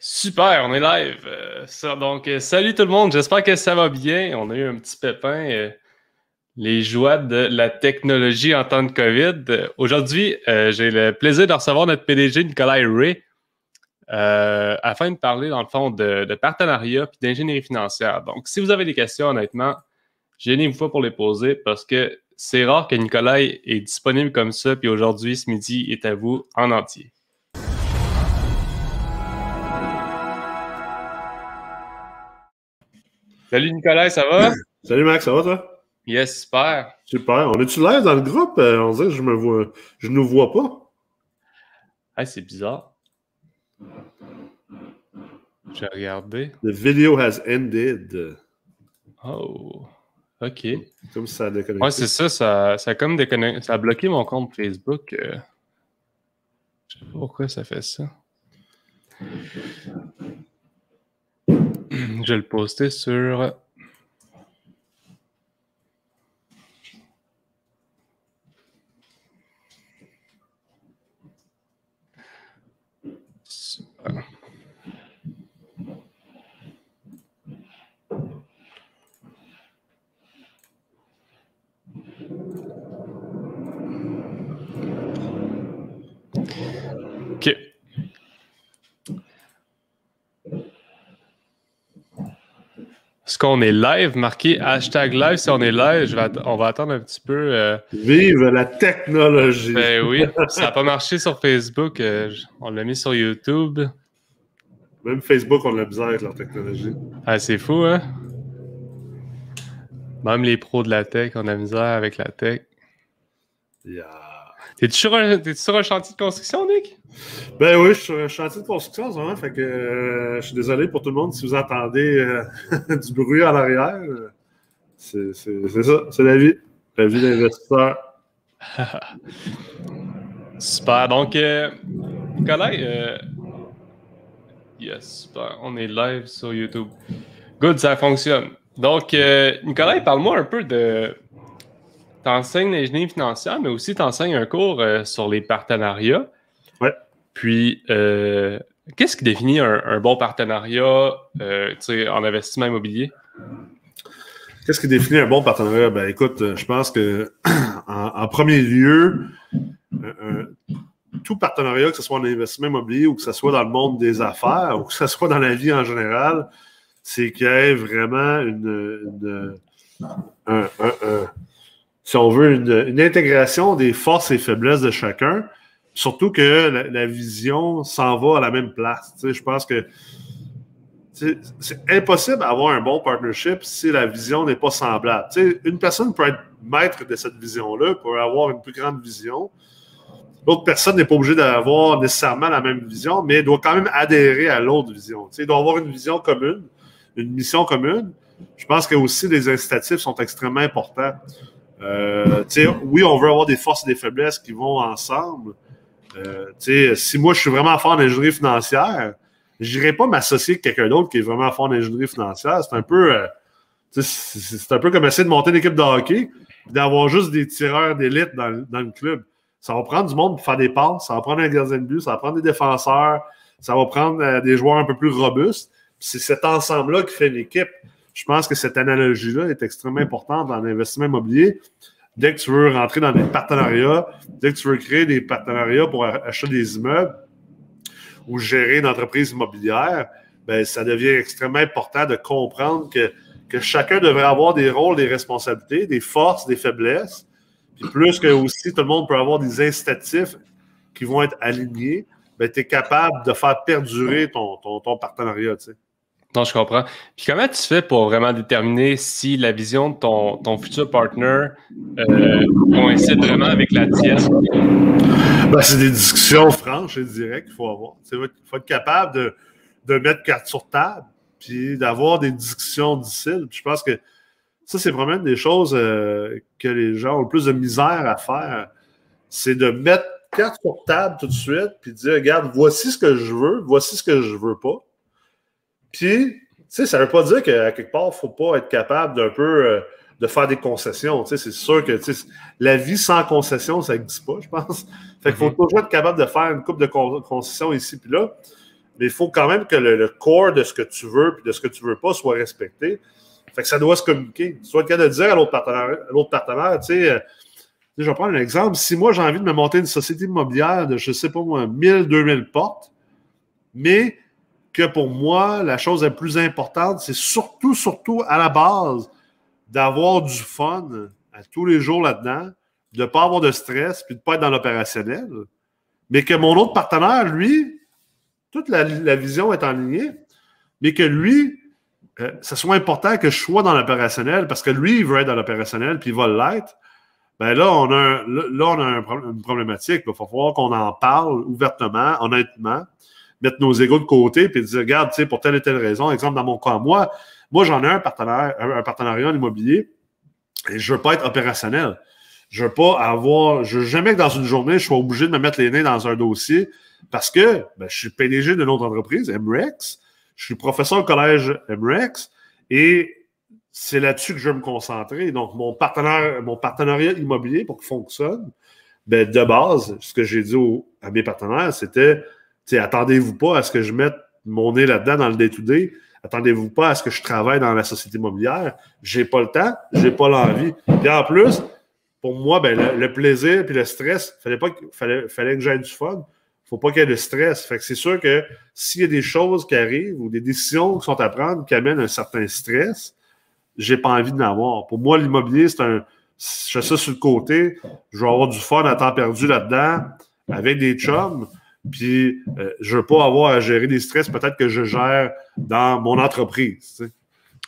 Super, on est live. Euh, donc, euh, salut tout le monde, j'espère que ça va bien. On a eu un petit pépin. euh, les joies de la technologie en temps de COVID. Aujourd'hui, j'ai le plaisir de recevoir notre PDG Nicolas Ray afin de parler, dans le fond, de, de partenariat et d'ingénierie financière. Donc, si vous avez des questions, honnêtement, gênez-vous pas pour les poser parce que c'est rare que Nicolas est disponible comme ça. Puis aujourd'hui, ce midi, est à vous en entier. Salut Nicolas, ça va? Salut Max, ça va toi? Yes, super. Super. On est-tu live dans le groupe? Euh, on dirait que je me vois. Je nous vois pas. Hey, c'est bizarre. J'ai regardé. The video has ended. Oh, OK. Comme ça a déconnecté. Ouais, c'est ça, ça, ça a comme déconnecté. Ça a bloqué mon compte Facebook. euh. Je sais pas pourquoi ça fait ça. Je vais le poster sur. Qu'on est live? Marqué hashtag live si on est live. Je vais att- on va attendre un petit peu. euh, Vive la technologie. Ben oui, ça n'a pas marché sur Facebook. euh, on l'a mis sur YouTube. Même Facebook, on a bizarre avec leur technologie. Ah, c'est fou, hein? Même les pros de la tech, on a misère avec la tech. Yeah. T'es-tu sur, un- t'es-tu sur un chantier de construction, Nick? Ben oui, je suis sur un chantier de construction en ce moment, fait que euh, je suis désolé pour tout le monde si vous entendez euh, du bruit en arrière. euh, C'est ça, c'est la vie. La vie d'investisseur. Super. Donc, euh, Nicolas, euh, yes, super. On est live sur YouTube. Good, ça fonctionne. Donc, Nicolas, parle-moi un peu de. T'enseignes l'ingénierie financière, mais aussi t'enseignes un cours euh, sur les partenariats. Ouais. Puis, euh, qu'est-ce qui définit un, un bon partenariat euh, tu en investissement immobilier? Qu'est-ce qui définit un bon partenariat? Ben écoute, je pense que en, en premier lieu, tout partenariat, que ce soit en investissement immobilier ou que ce soit dans le monde des affaires ou que ce soit dans la vie en général, c'est qu'il y ait vraiment une, une- un- un- un- si on veut, une, intégration des forces et faiblesses de chacun, surtout que la, vision s'en va à la même place. Je pense que c'est impossible d'avoir un bon partnership si la vision n'est pas semblable. Une personne peut être maître de cette vision-là, peut avoir une plus grande vision. L'autre personne n'est pas obligée d'avoir nécessairement la même vision, mais doit quand même adhérer à l'autre vision. Il doit avoir une vision commune, une mission commune. Je pense que aussi les incitatifs sont extrêmement importants. Euh, oui, on veut avoir des forces et des faiblesses qui vont ensemble. Euh, si moi je suis vraiment fort en ingénierie financière, je n'irai pas m'associer avec quelqu'un d'autre qui est vraiment fort en ingénierie financière. C'est un peu, euh, c'est un peu comme essayer de monter une équipe de hockey et d'avoir juste des tireurs d'élite dans, le- club. Ça va prendre du monde pour faire des passes, ça va prendre un gardien de but, ça va prendre des défenseurs, ça va prendre des joueurs un peu plus robustes. C'est cet ensemble-là qui fait une équipe. Je pense que cette analogie-là est extrêmement importante dans l'investissement immobilier. Dès que tu veux rentrer dans des partenariats, dès que tu veux créer des partenariats pour acheter des immeubles, ou gérer une entreprise immobilière, ben, ça devient extrêmement important de comprendre que, que chacun devrait avoir des rôles, des responsabilités, des forces, des faiblesses. Puis plus que aussi tout le monde peut avoir des incitatifs qui vont être alignés, ben, tu es capable de faire perdurer ton, ton, ton partenariat. Non, je comprends. Puis comment tu fais pour vraiment déterminer si la vision de ton, ton futur partner euh, coïncide vraiment avec la tienne? Ben, c'est des discussions franches et directes qu'il faut avoir. Il faut être capable de, de mettre carte sur table, puis d'avoir des discussions difficiles. Puis je pense que ça, c'est vraiment une des choses euh, que les gens ont le plus de misère à faire. C'est de mettre carte sur table tout de suite, puis de dire, regarde, voici ce que je veux, voici ce que je veux pas. Puis, tu ça veut pas dire qu'à quelque part, il faut pas être capable d'un peu euh, de faire des concessions. Tu c'est sûr que tu la vie sans concession, ça n'existe pas, je pense. Fait qu'il faut Mhm. toujours être capable de faire une coupe de con- concessions ici puis là. mais il faut quand même que le, corps de ce que tu veux et de ce que tu veux pas soit respecté. Fait que ça doit se communiquer. Soit le cas de dire à l'autre partenaire, l'autre partenaire, tu sais, euh, je vais prendre un exemple. Si moi, j'ai envie de me monter une société immobilière de, je ne sais pas moi, 1000, 2000 portes, mais que pour moi, la chose la plus importante, c'est surtout, surtout à la base, d'avoir du fun à tous les jours là-dedans, de ne pas avoir de stress, puis de ne pas être dans l'opérationnel. Mais que mon autre partenaire, lui, toute la, vision est en ligne, mais que lui, euh, ce soit important que je sois dans l'opérationnel parce que lui, il veut être dans l'opérationnel, puis il va l'être. Ben là, on a, là, on a une problématique. Il va falloir qu'on en parle ouvertement, honnêtement, mettre nos égaux de côté, puis dire, regarde, tu sais, pour telle et telle raison, exemple, dans mon cas, moi, moi, j'en ai un partenaire, un, partenariat en immobilier, et je veux pas être opérationnel. Je veux pas avoir, je veux jamais que dans une journée, je sois obligé de me mettre les nez dans un dossier parce que ben, je suis PDG d'une autre entreprise, MREX. Je suis professeur au collège MREX et c'est là-dessus que je veux me concentrer. Donc, mon, partenaire, mon partenariat immobilier pour qu'il fonctionne, ben, de base, ce que j'ai dit à mes partenaires, c'était attendez-vous pas à ce que je mette mon nez là-dedans dans le day-to-day. Attendez-vous pas à ce que je travaille dans la société immobilière. J'ai pas le temps, j'ai pas l'envie. Et en plus, pour moi, ben, le, plaisir et le stress, fallait pas fallait, que j'aille du fun faut pas qu'il y ait de stress. C'est sûr que s'il y a des choses qui arrivent ou des décisions qui sont à prendre qui amènent un certain stress, j'ai pas envie d'en avoir. Pour moi, l'immobilier, c'est un. Je fais ça sur le côté. Je vais avoir du fun à temps perdu là-dedans avec des chums. Puis euh, je veux pas avoir à gérer des stress peut-être que je gère dans mon entreprise.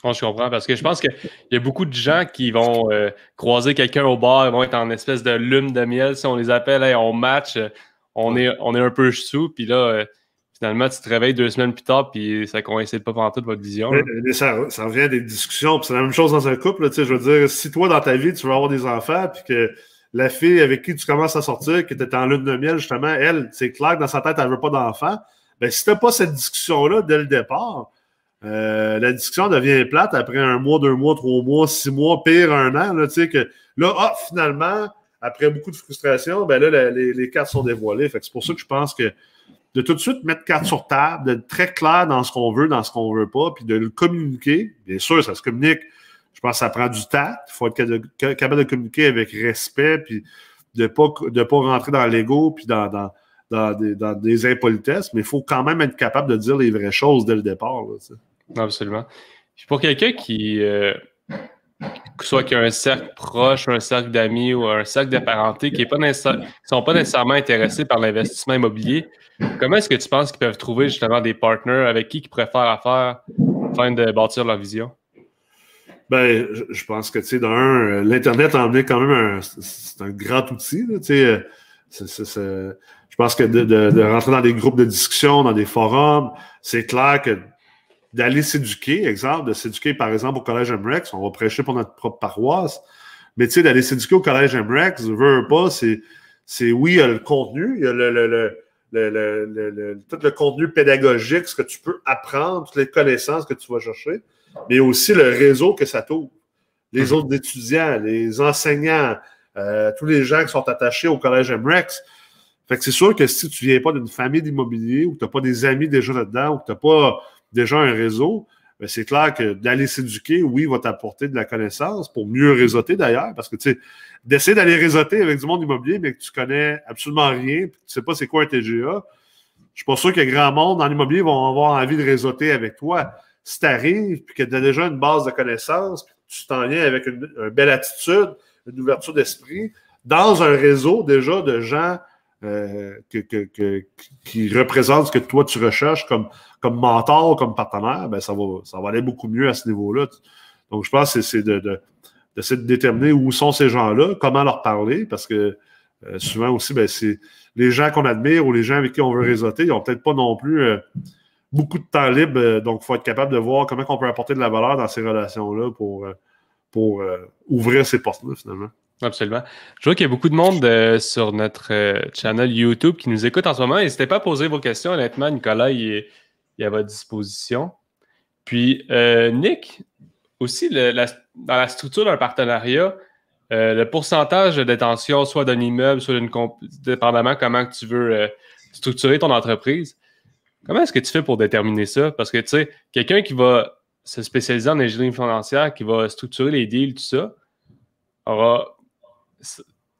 je comprends parce que je pense qu'il y a beaucoup de gens qui vont euh, croiser quelqu'un au bar, ils vont être en espèce de lune de miel, si on les appelle, on match on, est, on est un peu sous, puis là, euh, finalement, tu te réveilles deux semaines plus tard, puis ça coïncide pas pendant toute votre vision. ça, ça, revient à des discussions, puis c'est la même chose dans un couple. je veux dire, si toi, dans ta vie, tu veux avoir des enfants, puis que la fille avec qui tu commences à sortir, qui était en lune de miel, justement, elle, c'est clair que dans sa tête, elle veut pas d'enfants. Ben, si tu pas cette discussion-là dès le départ, euh, la discussion devient plate après un mois, deux mois, trois mois, six mois, pire un an. Là, que, là, ah, finalement, après beaucoup de frustration, ben là, les, cartes sont dévoilées. c'est pour ça que je pense que de tout de suite mettre carte sur table, d'être très clair dans ce qu'on veut, dans ce qu'on veut pas, puis de le communiquer. Bien sûr, ça se communique. Je pense que ça prend du temps. Il faut être capable de communiquer avec respect, puis de ne pas, de pas rentrer dans l'ego, puis dans, dans, des, des, impolitesses, mais il faut quand même être capable de dire les vraies choses dès le départ. Absolument. pour quelqu'un qui, euh, soit qu'il y a un cercle proche, un cercle d'amis ou un cercle de parenté qui ne sont pas nécessairement intéressés par l'investissement immobilier, comment est-ce que tu penses qu'ils peuvent trouver justement des partenaires avec qui ils préfèrent affaire afin de bâtir leur vision? Ben, je pense que, tu sais, d'un, l'Internet a emmené quand même un, c'est un grand outil, tu sais. je pense que de, de, rentrer dans des groupes de discussion, dans des forums, c'est clair que d'aller s'éduquer, exemple, de s'éduquer, par exemple, au Collège MREX, on va prêcher pour notre propre paroisse, mais tu sais, d'aller s'éduquer au Collège MREX, je veux pas, c'est, c'est oui, il y a le contenu, il y a le, le, le le, tout le contenu pédagogique, ce que tu peux apprendre, toutes les connaissances que tu vas chercher, mais aussi le réseau que ça t'ouvre. Les mhm. autres étudiants, les enseignants, euh, tous les gens qui sont attachés au collège MREX. Fait que c'est sûr que si tu viens pas d'une famille d'immobilier ou que tu n'as pas des amis déjà là-dedans ou que tu n'as pas déjà un réseau, ben, c'est clair que d'aller s'éduquer, oui, va t'apporter de la connaissance pour mieux réseauter d'ailleurs, parce que tu sais, d'essayer d'aller réseauter avec du monde immobilier, mais que tu connais absolument rien, puis tu sais pas c'est quoi un TGA, je suis pas sûr que grand monde en immobilier vont avoir envie de réseauter avec toi. Si tu arrives, puis que tu as déjà une base de connaissances, puis tu t'en viens avec une, belle attitude, une ouverture d'esprit, dans un réseau déjà de gens euh, qui représentent ce que toi tu recherches comme, comme mentor, comme partenaire, ben ça va, ça va aller beaucoup mieux à ce niveau-là. Donc, je pense que c'est de, de, de, déterminer où sont ces gens-là, comment leur parler, parce que euh, souvent aussi, ben, c'est les gens qu'on admire ou les gens avec qui on veut réseauter, ils n'ont peut-être pas non plus euh, beaucoup de temps libre. donc, il faut être capable de voir comment on peut apporter de la valeur dans ces relations-là pour, pour ouvrir ces portes-là, finalement. Absolument. Je vois qu'il y a beaucoup de monde euh, sur notre euh, channel YouTube qui nous écoute en ce moment. N'hésitez pas à poser vos questions. Honnêtement, Nicolas, il est, à votre disposition. Puis, euh, Nick, aussi, dans la structure d'un partenariat, le pourcentage de détention, soit d'un immeuble, soit d'une dépendamment comment tu veux structurer ton entreprise, Comment est-ce que tu fais pour déterminer ça? Parce que, tu sais, quelqu'un qui va se spécialiser en ingénierie financière, qui va structurer les deals, tout ça, aura.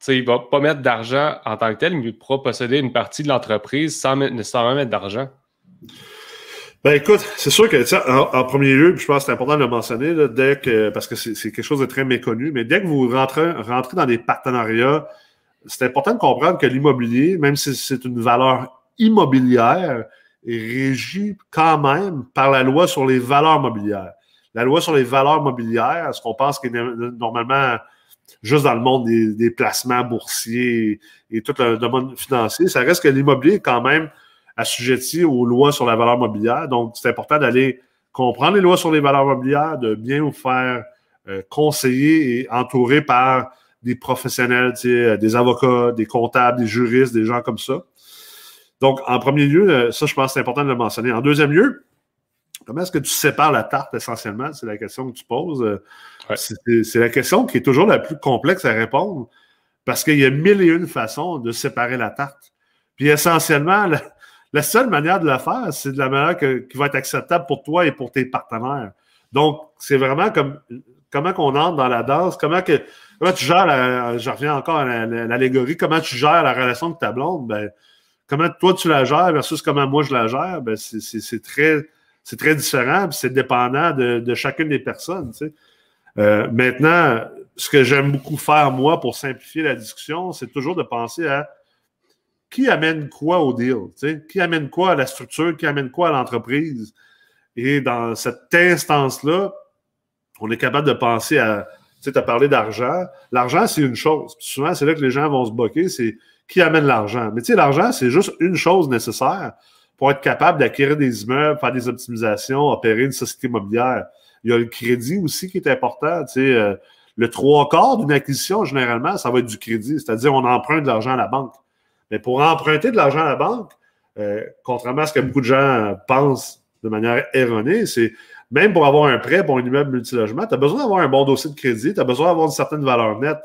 Il ne va pas mettre d'argent en tant que tel, mais il pourra posséder une partie de l'entreprise sans nécessairement mettre d'argent. Ben écoute, c'est sûr que en, en, premier lieu, je pense que c'est important de le mentionner, dès que, parce que c'est quelque chose de très méconnu, mais dès que vous rentrez, rentrez dans des partenariats, c'est important de comprendre que l'immobilier, même si c'est une valeur immobilière, est régi quand même par la loi sur les valeurs mobilières. La loi sur les valeurs mobilières, ce qu'on pense qui est normalement juste dans le monde des, placements boursiers et, tout le domaine financier, ça reste que l'immobilier est quand même assujetti aux lois sur la valeur mobilière. Donc, c'est important d'aller comprendre les lois sur les valeurs mobilières, de bien vous faire euh, conseiller et entourer par des professionnels, des avocats, des comptables, des juristes, des gens comme ça. Donc, en premier lieu, euh, ça, je pense que c'est important de le mentionner. En deuxième lieu, comment est-ce que tu sépares la tarte essentiellement? C'est la question que tu poses. Euh, c'est la question qui est toujours la plus complexe à répondre parce qu'il y a mille et une façons de séparer la tarte. Puis essentiellement, la, seule manière de la faire, c'est de la manière qui va être acceptable pour toi et pour tes partenaires. Donc, c'est vraiment comme comment qu'on entre dans la danse, comment que comment tu gères la, je reviens encore à l'allégorie, comment tu gères la relation de ta blonde, ben, comment toi tu la gères versus comment moi je la gère, ben c'est très, très différent, c'est dépendant de, chacune des personnes. Euh, maintenant, ce que j'aime beaucoup faire, moi, pour simplifier la discussion, c'est toujours de penser à qui amène quoi au deal, qui amène quoi à la structure, qui amène quoi à l'entreprise. Et dans cette instance-là, on est capable de penser à, tu sais, tu as parlé d'argent. L'argent, c'est une chose. souvent, c'est là que les gens vont se bloquer, c'est qui amène l'argent. Mais tu sais, l'argent, c'est juste une chose nécessaire pour être capable d'acquérir des immeubles, faire des optimisations, opérer une société immobilière. Il y a le crédit aussi qui est important. Tu sais, euh, le trois quarts d'une acquisition, généralement, ça va être du crédit, c'est-à-dire on emprunte de l'argent à la banque. Mais pour emprunter de l'argent à la banque, euh, contrairement à ce que beaucoup de gens pensent de manière erronée, c'est même pour avoir un prêt pour un immeuble multilogement, tu as besoin d'avoir un bon dossier de crédit, tu as besoin d'avoir une certaine valeur nette.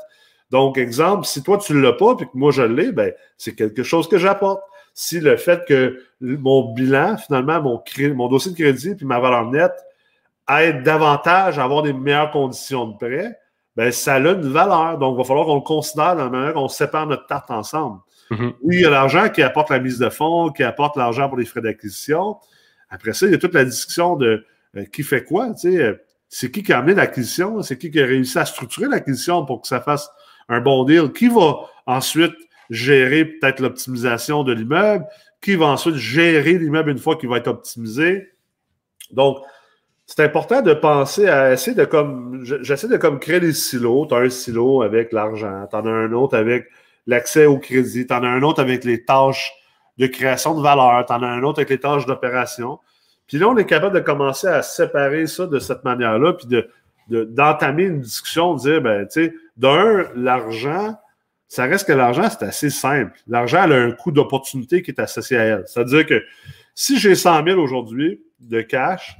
Donc, exemple, si toi, tu ne l'as pas, puis que moi, je l'ai, ben, c'est quelque chose que j'apporte. Si le fait que mon bilan, finalement, mon, mon dossier de crédit puis ma valeur nette aide davantage à avoir des meilleures conditions de prêt, ben, ça a une valeur. Donc, il va falloir qu'on le considère dans la manière qu'on sépare notre tarte ensemble. Mm-hmm. Oui, il y a l'argent qui apporte la mise de fonds, qui apporte l'argent pour les frais d'acquisition. Après ça, il y a toute la discussion de euh, qui fait quoi, tu sais. Euh, c'est qui qui a amené l'acquisition? C'est qui qui a réussi à structurer l'acquisition pour que ça fasse un bon deal, qui va ensuite gérer peut-être l'optimisation de l'immeuble, qui va ensuite gérer l'immeuble une fois qu'il va être optimisé? Donc, c'est important de penser à essayer de comme, j'essaie de comme créer des silos. Tu as un silo avec l'argent, tu en as un autre avec l'accès au crédit, tu en as un autre avec les tâches de création de valeur, tu en as un autre avec les tâches d'opération. Puis là, on est capable de commencer à séparer ça de cette manière-là, puis de, d'entamer une discussion, de dire, ben, tu sais, d'un, l'argent, ça reste que l'argent, c'est assez simple. L'argent, elle a un coût d'opportunité qui est associé à elle. C'est-à-dire que si j'ai 100 000 aujourd'hui de cash,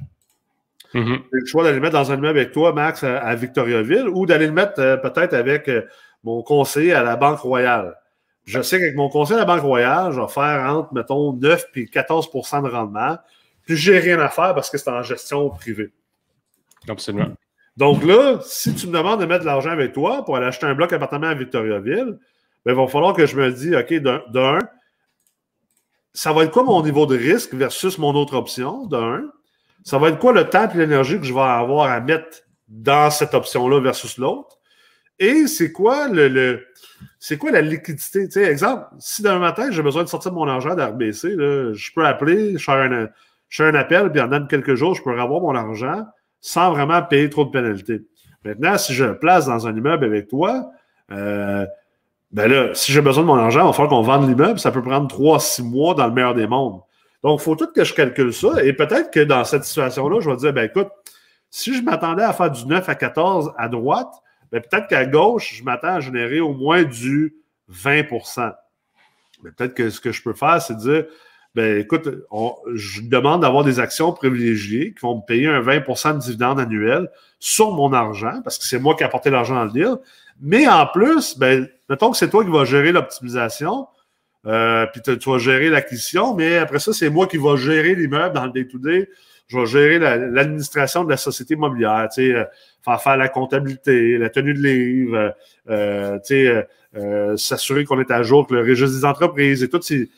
mm-hmm. j'ai le choix d'aller le mettre dans un immeuble avec toi, Max, à, Victoriaville, ou d'aller le mettre euh, peut-être avec euh, mon conseiller à la Banque Royale. Je sais qu'avec mon conseiller à la Banque Royale, je vais faire entre, mettons, 9 et 14% de rendement. Puis j'ai rien à faire parce que c'est en gestion privée. Absolument. Donc là, si tu me demandes de mettre de l'argent avec toi pour aller acheter un bloc appartement à Victoriaville, ben, il va falloir que je me dise, OK, d'un, ça va être quoi mon niveau de risque versus mon autre option, d'un? Ça va être quoi le temps et l'énergie que je vais avoir à mettre dans cette option-là versus l'autre? Et c'est quoi le, c'est quoi la liquidité? Tu sais, exemple, si demain matin, j'ai besoin de sortir mon argent d'RBC, je peux appeler, je fais un, un appel, puis en dans quelques jours, je peux avoir mon argent sans vraiment payer trop de pénalités. Maintenant, si je place dans un immeuble avec toi, euh, ben là, si j'ai besoin de mon argent, il va falloir qu'on vende l'immeuble. Ça peut prendre trois, six mois dans le meilleur des mondes. Donc, il faut tout que je calcule ça. Et peut-être que dans cette situation-là, je vais dire, ben écoute, si je m'attendais à faire du 9 à 14 à droite, ben peut-être qu'à gauche, je m'attends à générer au moins du 20 Mais peut-être que ce que je peux faire, c'est dire, ben écoute, je demande d'avoir des actions privilégiées qui vont me payer un 20% de dividende annuel sur mon argent, parce que c'est moi qui ai apporté l'argent dans le deal. Mais en plus, ben, mettons que c'est toi qui vas gérer l'optimisation, Euh, puis tu vas gérer l'acquisition, mais après ça, c'est moi qui vais gérer l'immeuble dans le day-to-day. Je vais gérer l'administration de la société immobilière, tu sais, euh, faire faire la comptabilité, la tenue de livre, euh, tu sais, s'assurer qu'on est à jour avec le registre des entreprises et toute ces,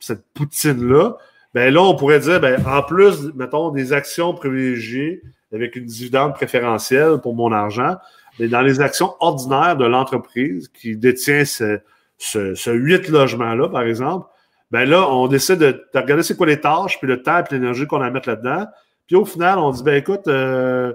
cette poutine-là. Ben là, on pourrait dire, ben, en plus, mettons, des actions privilégiées avec une dividende préférentielle pour mon argent, mais dans les actions ordinaires de l'entreprise qui détient ce, ce, huit logements-là, par exemple, ben là, on décide de, regarder c'est quoi les tâches, puis le temps et l'énergie qu'on a mettre là-dedans. Puis au final, on dit, ben écoute, euh,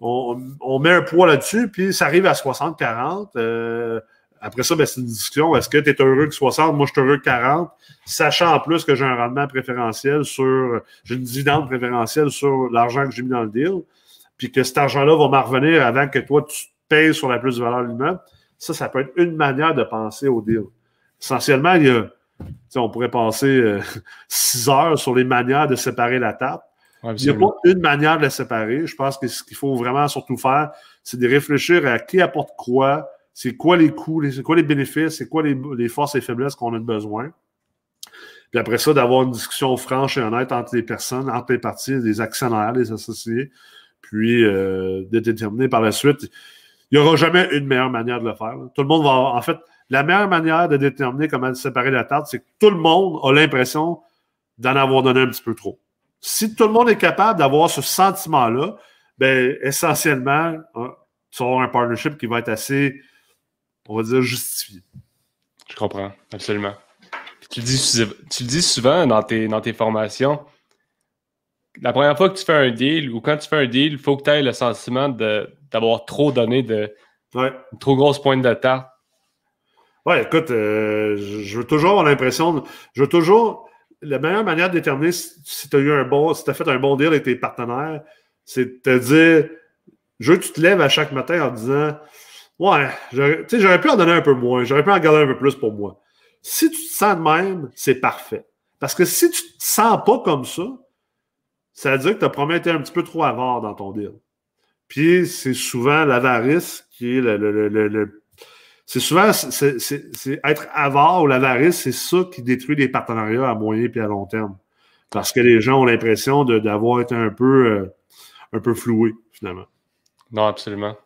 on, met un poids là-dessus, puis ça arrive à 60-40. Euh, après ça, ben, c'est une discussion. Est-ce que tu es heureux que 60? Moi, je suis heureux que 40. Sachant en plus que j'ai un rendement préférentiel sur, j'ai une dividende préférentielle sur l'argent que j'ai mis dans le deal, puis que cet argent-là va m'en revenir avant que toi, tu payes sur la plus-valeur de l'immeuble. Ça, ça peut être une manière de penser au deal. Essentiellement, il y a, on pourrait passer euh, six heures sur les manières de séparer la table. il n'y a pas une manière de la séparer. Je pense que ce qu'il faut vraiment surtout faire, c'est de réfléchir à qui apporte quoi, c'est quoi les coûts, c'est quoi les bénéfices, c'est quoi les, forces et faiblesses qu'on a besoin. Puis après ça, d'avoir une discussion franche et honnête entre les personnes, entre les parties, les actionnaires, les associés, puis euh, de déterminer par la suite il n'y aura jamais une meilleure manière de le faire. Tout le monde va. En fait, la meilleure manière de déterminer comment séparer la tarte, c'est que tout le monde a l'impression d'en avoir donné un petit peu trop. Si tout le monde est capable d'avoir ce sentiment-là, ben essentiellement, hein, tu auras un partnership qui va être assez, on va dire, justifié. Je comprends, absolument. tu, le dis, tu dis souvent dans tes, dans tes formations, la première fois que tu fais un deal ou quand tu fais un deal, il faut que tu aies le sentiment d'avoir trop donné de une trop grosse pointe de tarte. Ouais, écoute, euh, je veux toujours avoir l'impression, je veux toujours, la meilleure manière de déterminer si, tu as eu un bon, si tu as fait un bon deal avec tes partenaires, c'est de te dire, je veux que tu te lèves à chaque matin en disant, ouais, j'aurais pu en donner un peu moins, j'aurais pu en garder un peu plus pour moi. Si tu te sens de même, c'est parfait. Parce que si tu te sens pas comme ça, ça veut dire que tu as probablement été un petit peu trop avare dans ton deal. Puis c'est souvent l'avarice qui est le. c'est souvent c'est, être avare ou l'avarice, c'est ça qui détruit les partenariats à moyen et à long terme. Parce que les gens ont l'impression d'avoir été un peu, euh, un peu floués, finalement. Non, absolument.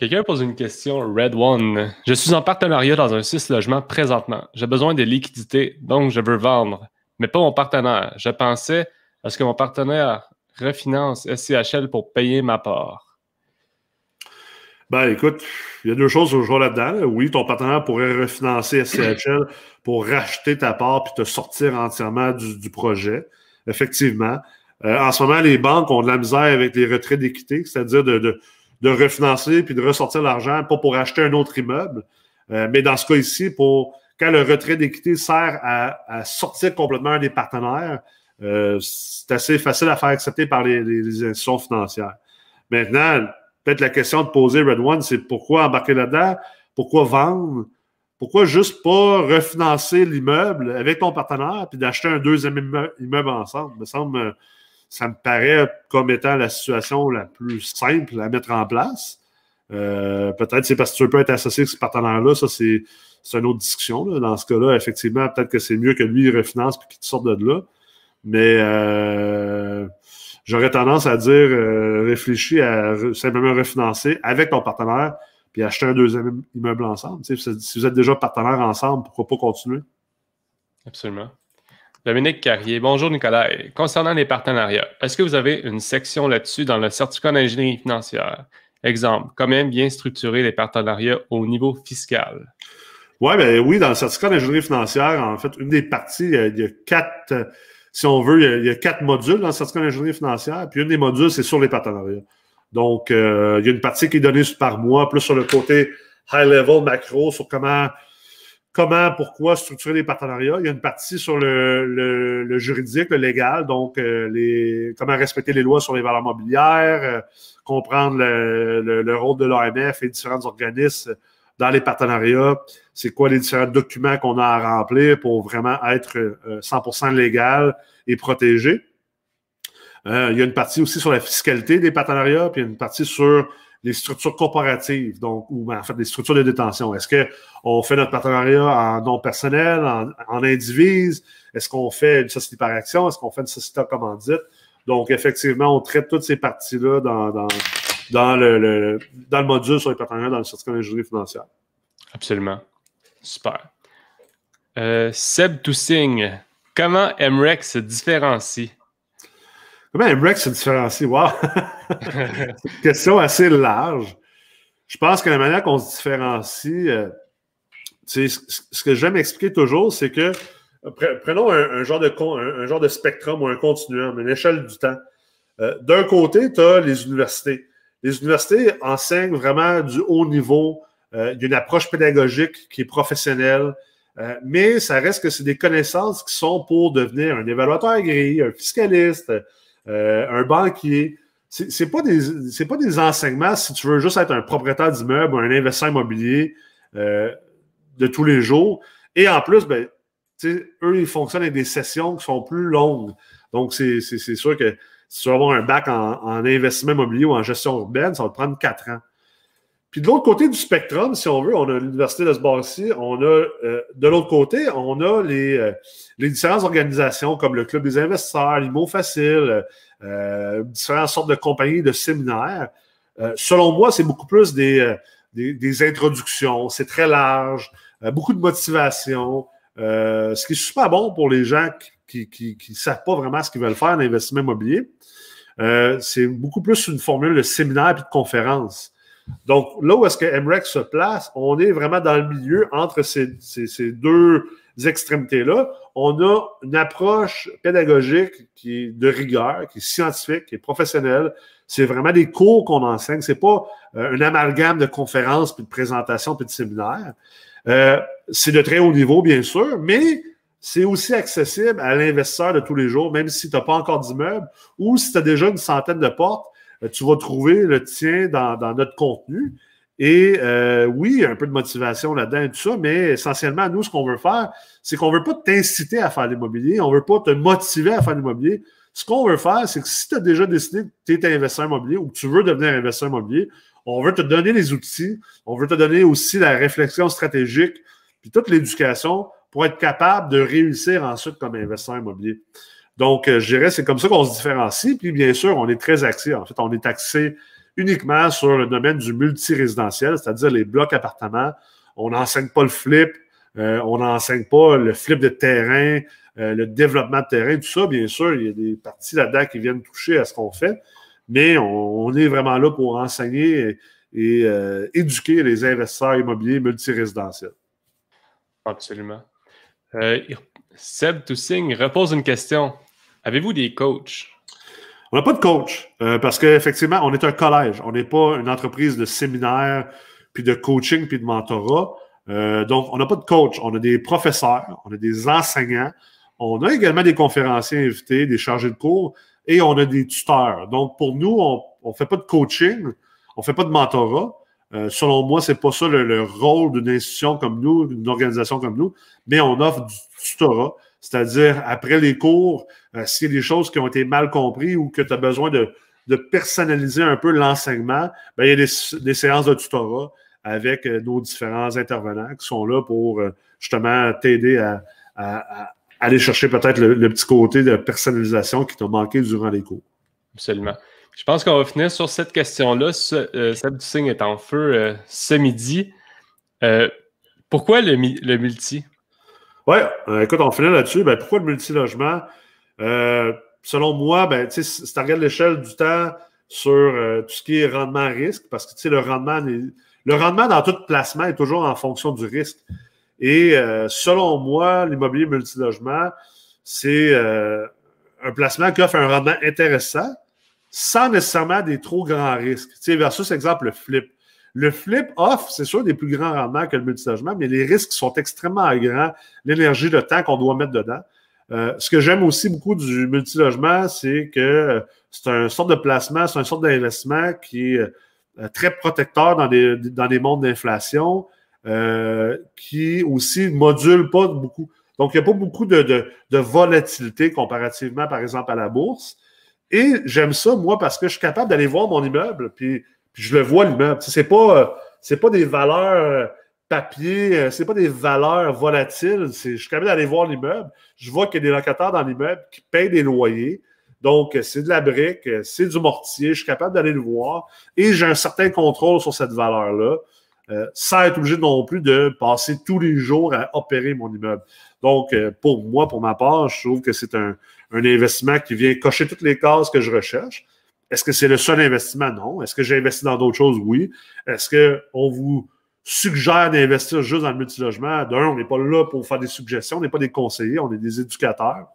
Quelqu'un pose une question, Red One. Je suis en partenariat dans un 6 logements présentement. J'ai besoin de liquidités, donc je veux vendre, mais pas mon partenaire. Je pensais est-ce que mon partenaire refinance SCHL pour payer ma part? Ben, écoute, il y a deux choses au jour là-dedans. Oui, ton partenaire pourrait refinancer SCHL pour racheter ta part puis te sortir entièrement du, projet. Effectivement. Euh, en ce moment, les banques ont de la misère avec les retraits d'équité, c'est-à-dire de, refinancer puis de ressortir l'argent, pas pour acheter un autre immeuble, euh, mais dans ce cas ici, pour quand le retrait d'équité sert à, sortir complètement des partenaires, euh, c'est assez facile à faire accepter par les, institutions financières. Maintenant, peut-être la question de poser Red One, c'est pourquoi embarquer là-dedans? Pourquoi vendre? Pourquoi juste pas refinancer l'immeuble avec ton partenaire puis d'acheter un deuxième immeuble ensemble? Me semble, ça me paraît comme étant la situation la plus simple à mettre en place. Euh, peut-être c'est parce que tu pas être associé avec ce partenaire-là, ça c'est, une autre discussion. Dans ce cas-là, effectivement, peut-être que c'est mieux que lui il refinance et qu'il te sorte de là. Mais euh, j'aurais tendance à dire euh, réfléchis à simplement refinancer avec ton partenaire puis acheter un deuxième immeuble ensemble. si vous êtes déjà partenaires ensemble, pourquoi pas continuer? Absolument. Dominique Carrier, bonjour Nicolas. Concernant les partenariats, est-ce que vous avez une section là-dessus dans le certificat d'ingénierie financière? Exemple, comment bien structurer les partenariats au niveau fiscal? Ouais, ben, oui, dans le certificat d'ingénierie financière, en fait, une des parties, il y a quatre si on veut, il y, a, quatre modules dans le certificat d'ingénierie financière, puis une des modules, c'est sur les partenariats. Donc, euh, il y a une partie qui est donnée par mois, plus sur le côté high level, macro, sur comment, comment, pourquoi structurer les partenariats. Il y a une partie sur le, juridique, le légal, donc euh, comment respecter les lois sur les valeurs mobilières, euh, comprendre le, le, rôle de l'AMF et différents organismes dans les partenariats, c'est quoi les différents documents qu'on a à remplir pour vraiment être 100% euh, légal et protégé. Il y a une partie aussi sur la fiscalité des partenariats, puis il y a une partie sur les structures corporatives, donc, ou ben, en fait, les structures de détention. Est-ce qu'on fait notre partenariat en nom personnel, en, en indivise? Est-ce qu'on fait une société par action? Est-ce qu'on fait une société commandite? Donc, effectivement, on traite toutes ces parties-là dans, dans, dans, le, dans le module sur les partenariats dans le certificat d'ingénierie financière. Absolument. Super. Euh, Seb Toussing, comment MREX se différencie? Comment MREX se différencie? Wow! C'est une question assez large. Je pense que la manière qu'on se différencie, euh, ce que j'aime expliquer toujours, c'est que prenons un, genre de, un, genre de spectrum ou un continuum, une échelle du temps. Euh, d'un côté, tu as les universités. Les universités enseignent vraiment du haut niveau. Euh, il y a une approche pédagogique qui est professionnelle, euh, mais ça reste que c'est des connaissances qui sont pour devenir un évaluateur agréé, un fiscaliste, euh, un banquier. C'est pas des c'est pas des enseignements si tu veux juste être un propriétaire d'immeuble ou un investisseur immobilier de tous les jours. Et en plus, ben, eux, ils fonctionnent avec des sessions qui sont plus longues. Donc, c'est sûr que si tu veux avoir un bac en, en, investissement immobilier ou en gestion urbaine, ça va te prendre quatre ans. Puis de l'autre côté du spectrum, si on veut, on a l'Université de ici, on a euh, de l'autre côté, on a les, euh, les différentes organisations comme le Club des investisseurs, l'IMO Facile, euh, différentes sortes de compagnies de séminaires. selon moi, c'est beaucoup plus des, des, des introductions, c'est très large, beaucoup de motivation, ce qui est super bon pour les gens qui ne savent pas vraiment ce qu'ils veulent faire en investissement immobilier. c'est beaucoup plus une formule de séminaire et de conférence. Donc, là où est-ce que MREX se place, on est vraiment dans le milieu entre ces, deux extrémités-là. On a une approche pédagogique qui est de rigueur, qui est scientifique, qui est professionnelle. C'est vraiment des cours qu'on enseigne. C'est pas euh, un amalgame de conférences, puis de présentations, puis de séminaires. Euh, c'est de très haut niveau, bien sûr, mais c'est aussi accessible à l'investisseur de tous les jours, même si tu n'as pas encore d'immeuble ou si tu as déjà une centaine de portes tu vas trouver le tien dans, notre contenu. Et euh, oui, un peu de motivation là-dedans et tout ça, mais essentiellement, nous, ce qu'on veut faire, c'est qu'on ne veut pas t'inciter à faire l'immobilier, on ne veut pas te motiver à faire l'immobilier. Ce qu'on veut faire, c'est que si tu as déjà décidé que tu es investisseur immobilier ou que tu veux devenir investisseur immobilier, on veut te donner les outils, on veut te donner aussi la réflexion stratégique, puis toute l'éducation pour être capable de réussir ensuite comme investisseur immobilier. Donc, euh, je dirais, c'est comme ça qu'on se différencie. Puis, bien sûr, on est très axé. En fait, on est axé uniquement sur le domaine du multirésidentiel, c'est-à-dire les blocs appartements. On n'enseigne pas le flip, euh, on n'enseigne pas le flip de terrain, euh, le développement de terrain, tout ça. Bien sûr, il y a des parties là-dedans qui viennent toucher à ce qu'on fait, mais on, est vraiment là pour enseigner et, éduquer les investisseurs immobiliers multirésidentiels. Absolument. Seb Toussing repose une question. Avez-vous des coachs? On n'a pas de coach euh, parce qu'effectivement, on est un collège. On n'est pas une entreprise de séminaire, puis de coaching, puis de mentorat. Euh, donc, on n'a pas de coach. On a des professeurs, on a des enseignants, on a également des conférenciers invités, des chargés de cours et on a des tuteurs. Donc, pour nous, on ne fait pas de coaching, on ne fait pas de mentorat. Euh, selon moi, c'est pas ça le, le rôle d'une institution comme nous, d'une organisation comme nous, mais on offre du tutorat. C'est-à-dire, après les cours, euh, s'il y a des choses qui ont été mal comprises ou que tu as besoin de, personnaliser un peu l'enseignement, ben, il y a des, séances de tutorat avec euh, nos différents intervenants qui sont là pour euh, justement t'aider à, aller chercher peut-être le, petit côté de personnalisation qui t'a manqué durant les cours. Absolument. Je pense qu'on va finir sur cette question-là. Seb Dussigne est en feu ce midi. pourquoi le multi? Oui, euh, écoute, on finit là-dessus. Ben, pourquoi le multilogement? Euh, selon moi, ben, si tu regardes l'échelle du temps sur euh, tout ce qui est rendement risque, parce que le rendement, le rendement dans tout placement est toujours en fonction du risque. Et selon moi, l'immobilier multilogement, c'est un placement qui offre un rendement intéressant sans nécessairement des trop grands risques. Versus exemple le flip. Le flip offre, c'est sûr, des plus grands rendements que le multilogement, mais les risques sont extrêmement grands, l'énergie, le temps qu'on doit mettre dedans. Euh, ce que j'aime aussi beaucoup du multilogement, c'est que euh, c'est un sorte de placement, c'est un sorte d'investissement qui est euh, très protecteur dans des, mondes d'inflation, qui aussi module pas beaucoup. Donc, il n'y a pas beaucoup de, de, volatilité comparativement, par exemple, à la bourse. Et j'aime ça, moi, parce que je suis capable d'aller voir mon immeuble, puis Puis je le vois, l'immeuble. Ce n'est pas, pas des valeurs papier, c'est pas des valeurs volatiles. Je suis capable d'aller voir l'immeuble. Je vois qu'il y a des locataires dans l'immeuble qui payent des loyers. Donc, c'est de la brique, c'est du mortier. Je suis capable d'aller le voir et j'ai un certain contrôle sur cette valeur-là. Euh, sans être obligé non plus de passer tous les jours à opérer mon immeuble. Donc, euh, pour moi, pour ma part, je trouve que c'est un, investissement qui vient cocher toutes les cases que je recherche. Est-ce que c'est le seul investissement? Non. Est-ce que j'ai investi dans d'autres choses? Oui. Est-ce qu'on vous suggère d'investir juste dans le multilogement? D'un, on n'est pas là pour faire des suggestions, on n'est pas des conseillers, on est des éducateurs.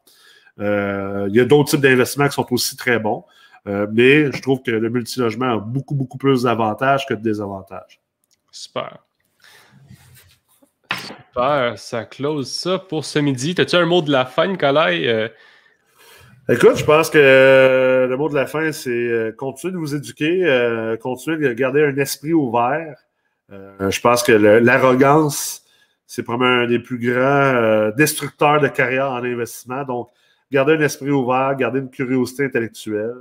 Euh, il y a d'autres types d'investissements qui sont aussi très bons. mais je trouve que le multilogement a beaucoup, beaucoup plus d'avantages que de désavantages. Super. Super, ça close ça pour ce midi. As-tu un mot de la fin, Nicolas? Euh, Écoute, je pense que euh, le mot de la fin, c'est euh, continuer de vous éduquer, continuer de garder un esprit ouvert. je pense que l'arrogance, c'est probablement un des plus grands destructeurs de carrière en investissement. Donc, garder un esprit ouvert, garder une curiosité intellectuelle.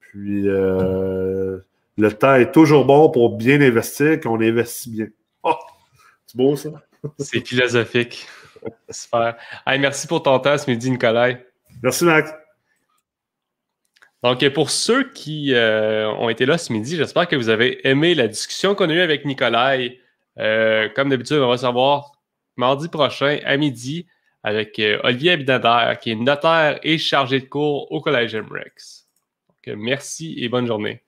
Puis, le temps est toujours bon pour bien investir qu'on investit bien. Oh, c'est beau ça? c'est philosophique. Super. merci pour ton temps ce midi, Nicolas. Merci, Max. Donc, pour ceux qui euh, ont été là ce midi, j'espère que vous avez aimé la discussion qu'on a eue avec Nicolas. Euh, comme d'habitude, on va savoir mardi prochain à midi avec euh, Olivier Abinader, qui est notaire et chargé de cours au Collège MREX. Donc, merci et bonne journée.